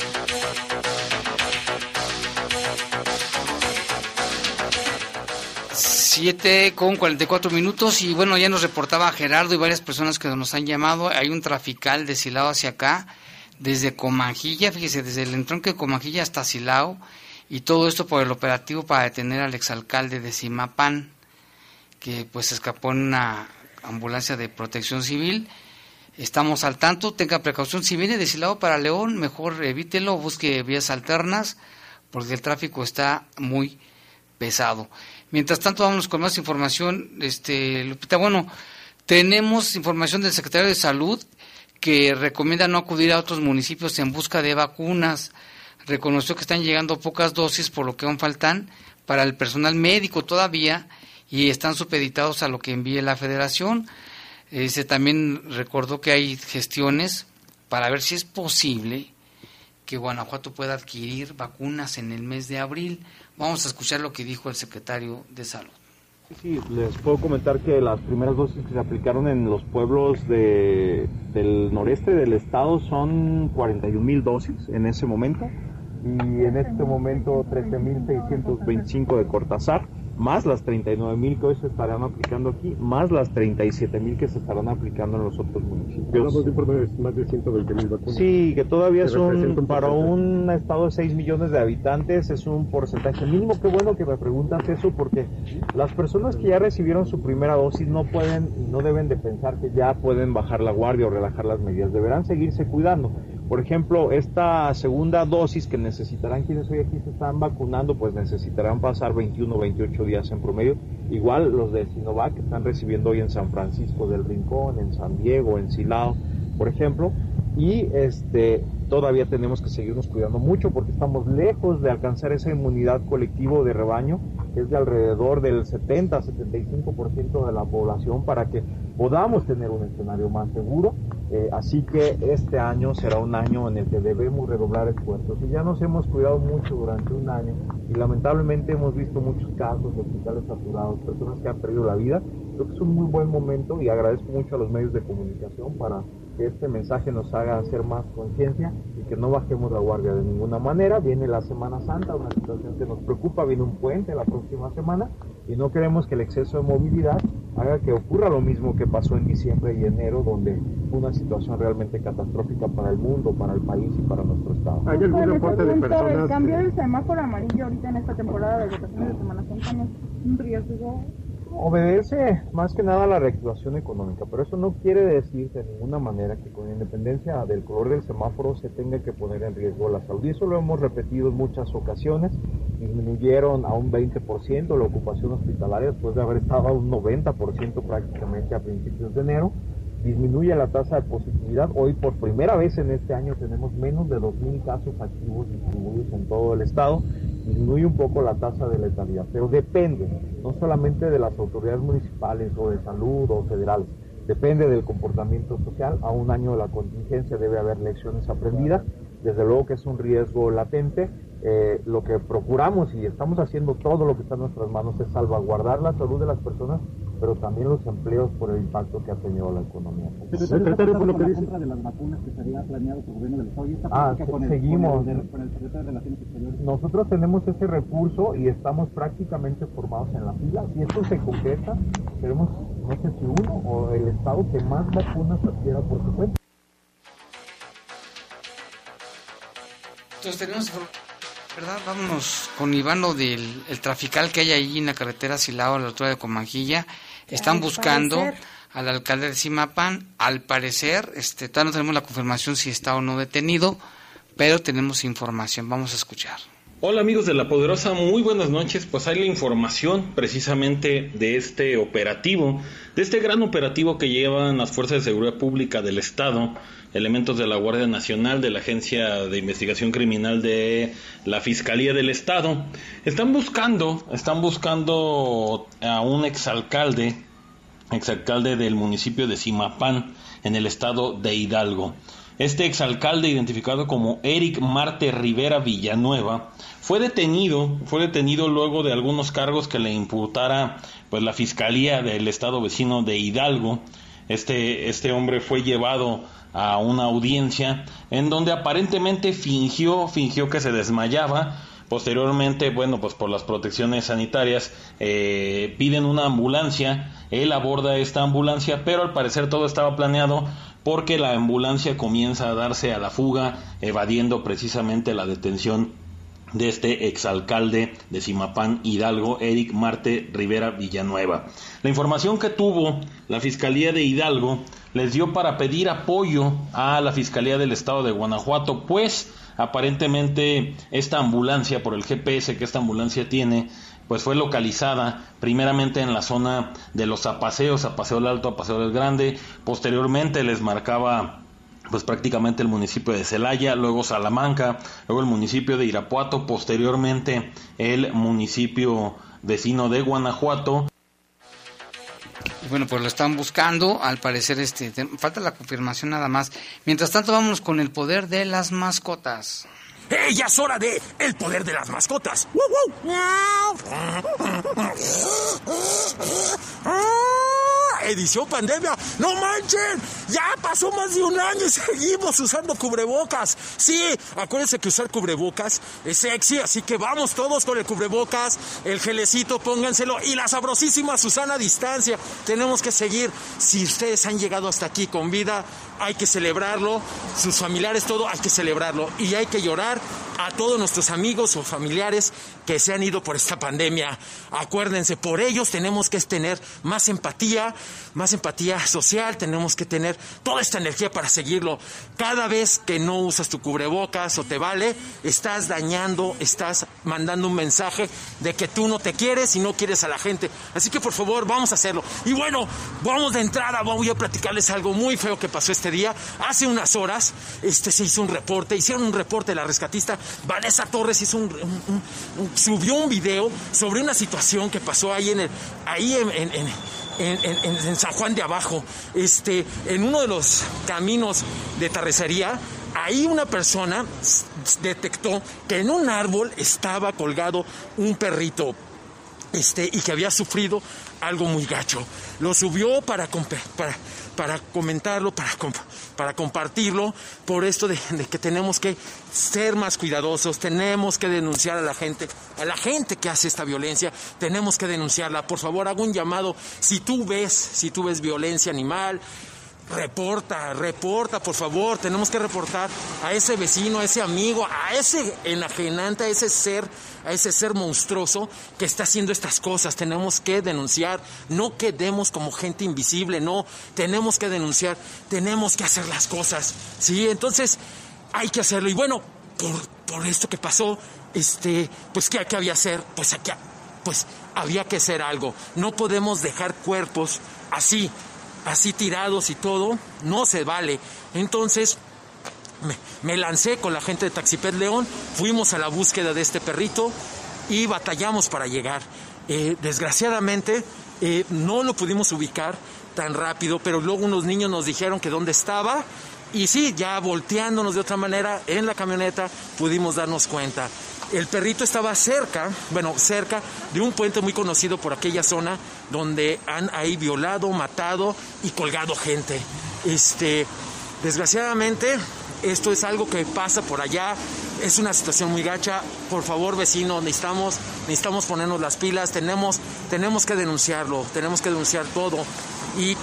7 con 44 minutos y bueno, ya nos reportaba Gerardo y varias personas que nos han llamado. Hay un trafical de Silao hacia acá, desde Comanjilla, fíjese, desde el entronque de Comanjilla hasta Silao y todo esto por el operativo para detener al exalcalde de Simapán, que pues escapó en una ambulancia de protección civil. Estamos al tanto, tenga precaución. Si viene de Silao para León, mejor evítelo, busque vías alternas, porque el tráfico está muy pesado. Mientras tanto, vamos con más información. Este, Lupita, bueno, tenemos información del secretario de Salud que recomienda no acudir a otros municipios en busca de vacunas. Reconoció que están llegando pocas dosis, por lo que aún faltan para el personal médico todavía y están supeditados a lo que envíe la federación. Ese también recordó que hay gestiones para ver si es posible que Guanajuato pueda adquirir vacunas en el mes de abril. Vamos a escuchar lo que dijo el secretario de Salud. Sí, les puedo comentar que las primeras dosis que se aplicaron en los pueblos de, del noreste del estado son 41 mil dosis en ese momento y en este momento 13.625 de Cortázar más las 39 mil que hoy se estarán aplicando aquí, más las 37 mil que se estarán aplicando en los otros municipios. más de 120 mil vacunas. Sí, que todavía es un, para un estado de 6 millones de habitantes, es un porcentaje mínimo. Qué bueno que me preguntas eso, porque las personas que ya recibieron su primera dosis no pueden, no deben de pensar que ya pueden bajar la guardia o relajar las medidas, deberán seguirse cuidando. Por ejemplo, esta segunda dosis que necesitarán quienes hoy aquí se están vacunando, pues necesitarán pasar 21 o 28 días en promedio. Igual los de Sinovac que están recibiendo hoy en San Francisco del Rincón, en San Diego, en Silao, por ejemplo. Y este, todavía tenemos que seguirnos cuidando mucho porque estamos lejos de alcanzar esa inmunidad colectiva de rebaño, que es de alrededor del 70-75% de la población, para que podamos tener un escenario más seguro eh, así que este año será un año en el que debemos redoblar esfuerzos. Y ya nos hemos cuidado mucho durante un año y lamentablemente hemos visto muchos casos de hospitales saturados, personas que han perdido la vida. Creo que es un muy buen momento y agradezco mucho a los medios de comunicación para que este mensaje nos haga hacer más conciencia y que no bajemos la guardia de ninguna manera. Viene la Semana Santa, una situación que nos preocupa, viene un puente la próxima semana y no queremos que el exceso de movilidad haga que ocurra lo mismo que pasó en diciembre y enero, donde fue una situación realmente catastrófica para el mundo, para el país y para nuestro Estado. ¿Hay algún reporte de personas? El cambio del semáforo amarillo ahorita en esta temporada de vacaciones de Semana Santa no es un riesgo obedece más que nada a la reactivación económica, pero eso no quiere decir de ninguna manera que con independencia del color del semáforo se tenga que poner en riesgo la salud. Y eso lo hemos repetido en muchas ocasiones. Disminuyeron a un 20% la ocupación hospitalaria después de haber estado a un 90% prácticamente a principios de enero. Disminuye la tasa de positividad. Hoy por primera vez en este año tenemos menos de 2.000 casos activos distribuidos en todo el estado disminuye un poco la tasa de letalidad, pero depende no solamente de las autoridades municipales o de salud o federales, depende del comportamiento social. A un año de la contingencia debe haber lecciones aprendidas. Desde luego que es un riesgo latente. Eh, lo que procuramos y estamos haciendo todo lo que está en nuestras manos es salvaguardar la salud de las personas pero también los empleos por el impacto que ha tenido la economía. Secretario, por lo que dice. de las vacunas que sería planeado por el gobierno del Estado. ¿Y esta ah, con seguimos. El, con el, secretario de Relaciones Exteriores? Nosotros tenemos ese recurso y estamos prácticamente formados en la fila. Si esto se concreta, tenemos, no sé si uno o el Estado que más vacunas adquiera por su cuenta. Entonces tenemos ¿verdad? Vámonos con Ivano del el trafical que hay ahí en la carretera Silao a la altura de Comanjilla. Están buscando al alcalde de Simapán. Al parecer, este, todavía no tenemos la confirmación si está o no detenido, pero tenemos información. Vamos a escuchar. Hola amigos de La Poderosa, muy buenas noches. Pues hay la información precisamente de este operativo, de este gran operativo que llevan las Fuerzas de Seguridad Pública del Estado, elementos de la Guardia Nacional, de la Agencia de Investigación Criminal de la Fiscalía del Estado. Están buscando, están buscando a un exalcalde, exalcalde del municipio de Simapán, en el estado de Hidalgo. Este exalcalde, identificado como Eric Marte Rivera Villanueva, fue detenido, fue detenido luego de algunos cargos que le imputara pues la Fiscalía del Estado vecino de Hidalgo. Este, este hombre fue llevado a una audiencia en donde aparentemente fingió, fingió que se desmayaba. Posteriormente, bueno, pues por las protecciones sanitarias eh, piden una ambulancia. Él aborda esta ambulancia, pero al parecer todo estaba planeado porque la ambulancia comienza a darse a la fuga, evadiendo precisamente la detención de este exalcalde de Simapán Hidalgo, Eric Marte Rivera Villanueva. La información que tuvo la Fiscalía de Hidalgo les dio para pedir apoyo a la Fiscalía del Estado de Guanajuato, pues aparentemente esta ambulancia, por el GPS que esta ambulancia tiene, pues fue localizada primeramente en la zona de los apaseos, a Paseo del Alto, a Paseo del Grande, posteriormente les marcaba pues prácticamente el municipio de Celaya, luego Salamanca, luego el municipio de Irapuato, posteriormente el municipio vecino de Guanajuato. Bueno, pues lo están buscando, al parecer este falta la confirmación nada más. Mientras tanto, vámonos con el poder de las mascotas. ¡Eh, ya es hora de el poder de las mascotas! edición pandemia. ¡No manchen! Ya pasó más de un año y seguimos usando cubrebocas. Sí, acuérdense que usar cubrebocas es sexy, así que vamos todos con el cubrebocas, el gelecito, pónganselo y la sabrosísima Susana a distancia. Tenemos que seguir. Si ustedes han llegado hasta aquí con vida, hay que celebrarlo. Sus familiares, todo, hay que celebrarlo. Y hay que llorar a todos nuestros amigos o familiares que se han ido por esta pandemia. Acuérdense, por ellos tenemos que tener más empatía, más empatía social, tenemos que tener toda esta energía para seguirlo. Cada vez que no usas tu cubrebocas o te vale, estás dañando, estás mandando un mensaje de que tú no te quieres y no quieres a la gente. Así que por favor, vamos a hacerlo. Y bueno, vamos de entrada, voy a platicarles algo muy feo que pasó este día. Hace unas horas, este se hizo un reporte, hicieron un reporte de la rescatista Vanessa Torres hizo un, subió un video sobre una situación que pasó ahí en el, ahí en en, San Juan de Abajo, este, en uno de los caminos de terracería, ahí una persona detectó que en un árbol estaba colgado un perrito este, y que había sufrido algo muy gacho. Lo subió para, para, para comentarlo, para, para compartirlo, por esto de, que tenemos que ser más cuidadosos, tenemos que denunciar a la gente, a la gente que hace esta violencia, tenemos que denunciarla. Por favor, hago un llamado, si tú ves, si tú ves violencia animal, reporta, reporta, por favor, tenemos que reportar a ese vecino, a ese amigo, a ese enajenante, a ese ser, a ese ser monstruoso que está haciendo estas cosas. Tenemos que denunciar, no quedemos como gente invisible, no, tenemos que denunciar, tenemos que hacer las cosas, ¿sí? Entonces, hay que hacerlo. Y bueno, por, por esto que pasó, este, pues, ¿qué, qué había que hacer? Pues, aquí, pues, había que hacer algo. No podemos dejar cuerpos así, así tirados y todo, no se vale. Entonces me, lancé con la gente de Taxipet León, fuimos a la búsqueda de este perrito y batallamos para llegar. Eh, desgraciadamente eh, no lo pudimos ubicar tan rápido, pero luego unos niños nos dijeron que dónde estaba y sí, ya volteándonos de otra manera en la camioneta pudimos darnos cuenta. El perrito estaba cerca, bueno, cerca de un puente muy conocido por aquella zona donde han ahí violado, matado y colgado gente. Este, desgraciadamente, esto es algo que pasa por allá, es una situación muy gacha. Por favor, vecinos, necesitamos, necesitamos ponernos las pilas, tenemos, tenemos que denunciarlo, tenemos que denunciar todo. Y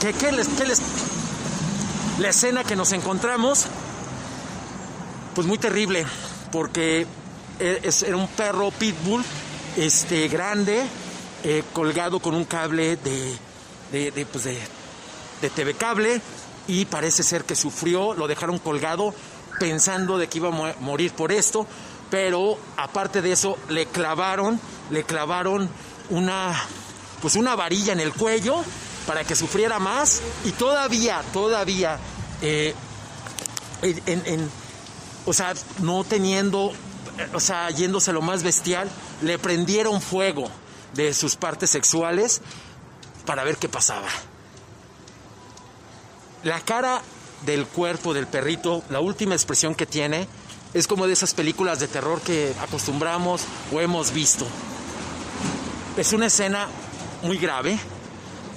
¿qué, qué les, qué les, la escena que nos encontramos, pues muy terrible porque e, era un perro pitbull este, grande, eh, colgado con un cable de, de, pues de, de TV cable y parece ser que sufrió, lo dejaron colgado pensando de que iba a morir por esto, pero aparte de eso le clavaron, le clavaron una, pues una varilla en el cuello para que sufriera más y todavía, todavía, eh, en, o sea, no teniendo, o sea, yéndose lo más bestial, le prendieron fuego de sus partes sexuales para ver qué pasaba. La cara del cuerpo del perrito, la última expresión que tiene, es como de esas películas de terror que acostumbramos o hemos visto. Es una escena muy grave,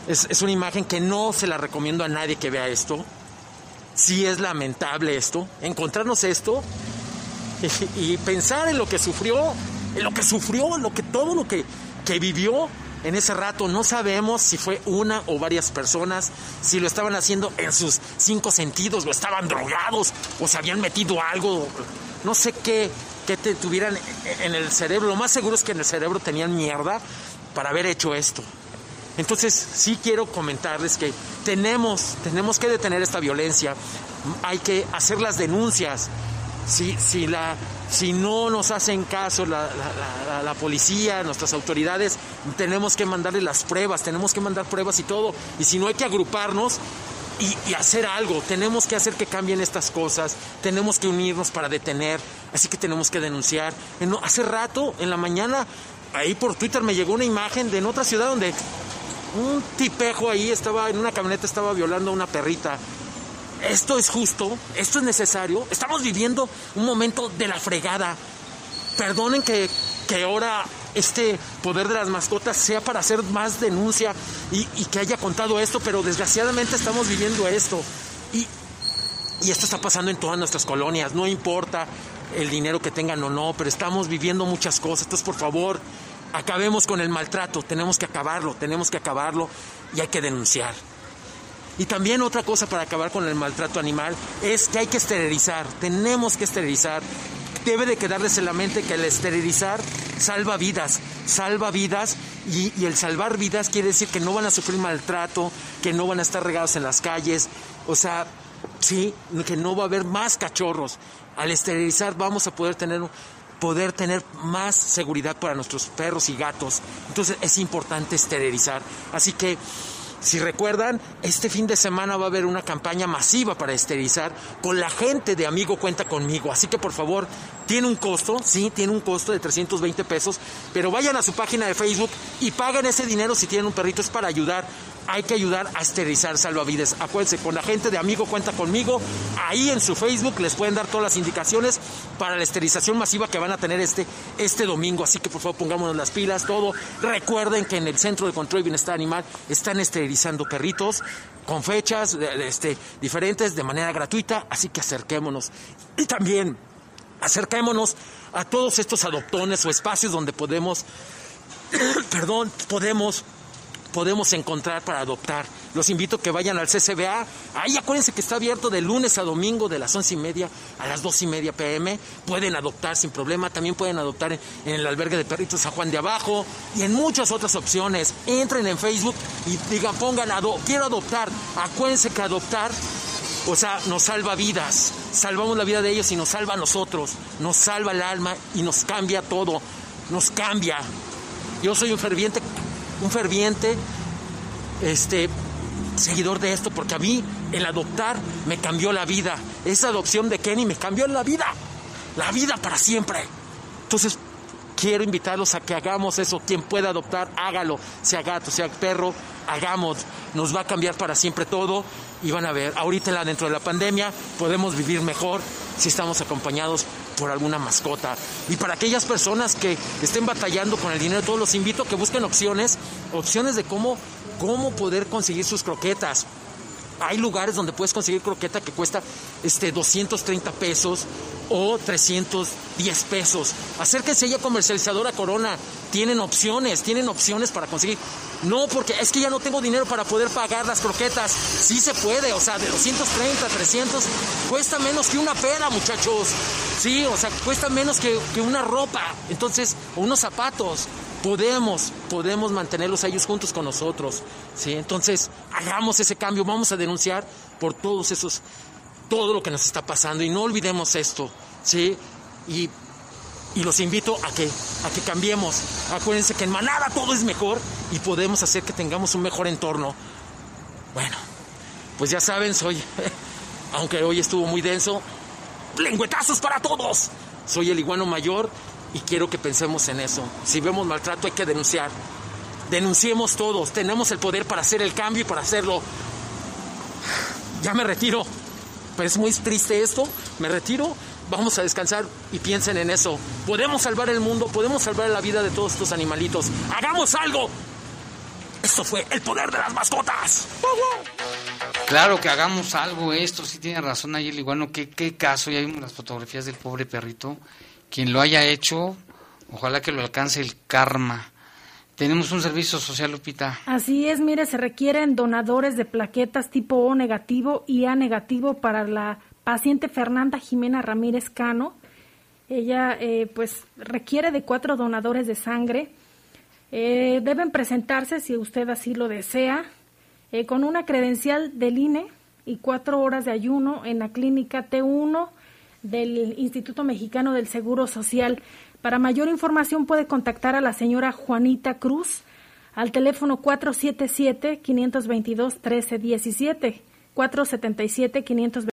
es, es una imagen que no se la recomiendo a nadie que vea esto sí es lamentable esto, encontrarnos esto y, pensar en lo que sufrió, en lo que sufrió, en lo que todo lo que, que vivió en ese rato. No sabemos si fue una o varias personas, si lo estaban haciendo en sus cinco sentidos, o estaban drogados, o se habían metido algo, no sé qué, qué te tuvieran en el cerebro. Lo más seguro es que en el cerebro tenían mierda para haber hecho esto. Entonces, sí quiero comentarles que tenemos, tenemos que detener esta violencia, hay que hacer las denuncias. Si, si, la, si no nos hacen caso la, la, policía, nuestras autoridades, tenemos que mandarle las pruebas, tenemos que mandar pruebas y todo. Y si no hay que agruparnos y, hacer algo. Tenemos que hacer que cambien estas cosas. Tenemos que unirnos para detener. Así que tenemos que denunciar. hace rato, en la mañana, ahí por Twitter me llegó una imagen de en otra ciudad donde un tipejo ahí estaba en una camioneta estaba violando a una perrita. Esto es justo, esto es necesario. Estamos viviendo un momento de la fregada. Perdonen que, que ahora este poder de las mascotas sea para hacer más denuncia y, que haya contado esto, pero desgraciadamente estamos viviendo esto. Y, y esto está pasando en todas nuestras colonias, no importa el dinero que tengan o no, pero estamos viviendo muchas cosas. Entonces, por favor, acabemos con el maltrato, tenemos que acabarlo, tenemos que acabarlo y hay que denunciar. Y también otra cosa para acabar con el maltrato animal es que hay que esterilizar, tenemos que esterilizar debe de quedarles en la mente que el esterilizar salva vidas, salva vidas y, el salvar vidas quiere decir que no van a sufrir maltrato, que no van a estar regados en las calles, o sea, sí, que no va a haber más cachorros. Al esterilizar vamos a poder tener poder tener más seguridad para nuestros perros y gatos. Entonces es importante esterilizar. Así que si recuerdan, este fin de semana va a haber una campaña masiva para esterilizar con la gente de Amigo Cuenta conmigo. Así que por favor, tiene un costo, sí, tiene un costo de 320 pesos, pero vayan a su página de Facebook y paguen ese dinero si tienen un perrito. Es para ayudar hay que ayudar a esterilizar salvavidas. Acuérdense, con la gente de Amigo Cuenta Conmigo, ahí en su Facebook les pueden dar todas las indicaciones para la esterilización masiva que van a tener este, este domingo. Así que por favor pongámonos las pilas, todo. Recuerden que en el Centro de Control y Bienestar Animal están esterilizando perritos con fechas este, diferentes de manera gratuita, así que acerquémonos. Y también acerquémonos a todos estos adoptones o espacios donde podemos, perdón, podemos podemos encontrar para adoptar. Los invito a que vayan al CCBA. Ahí acuérdense que está abierto de lunes a domingo de las once y media a las dos y media pm. Pueden adoptar sin problema. También pueden adoptar en, el albergue de perritos San Juan de Abajo y en muchas otras opciones. Entren en Facebook y digan, pongan, quiero adoptar. Acuérdense que adoptar o sea, nos salva vidas. Salvamos la vida de ellos y nos salva a nosotros. Nos salva el alma y nos cambia todo. Nos cambia. Yo soy un ferviente un ferviente este, seguidor de esto, porque a mí el adoptar me cambió la vida. Esa adopción de Kenny me cambió la vida, la vida para siempre. Entonces, quiero invitarlos a que hagamos eso. Quien pueda adoptar, hágalo, sea gato, sea perro, hagamos. Nos va a cambiar para siempre todo. Y van a ver, ahorita dentro de la pandemia podemos vivir mejor si estamos acompañados por alguna mascota. Y para aquellas personas que estén batallando con el dinero, todos los invito a que busquen opciones, opciones de cómo, cómo poder conseguir sus croquetas. Hay lugares donde puedes conseguir croqueta que cuesta este 230 pesos o 310 pesos. Acérquense ya comercializadora Corona. Tienen opciones, tienen opciones para conseguir. No, porque es que ya no tengo dinero para poder pagar las croquetas. Sí se puede, o sea, de 230, 300, cuesta menos que una pera, muchachos. Sí, o sea, cuesta menos que, que una ropa. Entonces, o unos zapatos podemos, podemos mantenerlos a ellos juntos con nosotros. ¿sí? Entonces, hagamos ese cambio, vamos a denunciar por todos esos, todo lo que nos está pasando y no olvidemos esto. ¿sí? Y, y los invito a que, a que cambiemos. Acuérdense que en manada todo es mejor y podemos hacer que tengamos un mejor entorno. Bueno, pues ya saben, soy, aunque hoy estuvo muy denso, lengüetazos para todos. Soy el iguano mayor y quiero que pensemos en eso. Si vemos maltrato hay que denunciar. Denunciemos todos. Tenemos el poder para hacer el cambio y para hacerlo. Ya me retiro. Pero es muy triste esto. Me retiro. Vamos a descansar y piensen en eso. Podemos salvar el mundo, podemos salvar la vida de todos estos animalitos. ¡Hagamos algo! Esto fue el poder de las mascotas. Claro que hagamos algo, esto sí tiene razón ahí el iguano, qué, qué caso, ya vimos las fotografías del pobre perrito, quien lo haya hecho, ojalá que lo alcance el karma. Tenemos un servicio social, Lupita. Así es, mire, se requieren donadores de plaquetas tipo O negativo y A negativo para la paciente Fernanda Jimena Ramírez Cano. Ella, eh, pues, requiere de cuatro donadores de sangre. Eh, deben presentarse, si usted así lo desea, eh, con una credencial del INE y cuatro horas de ayuno en la clínica T1 del Instituto Mexicano del Seguro Social. Para mayor información puede contactar a la señora Juanita Cruz al teléfono 477-522-1317. 477 520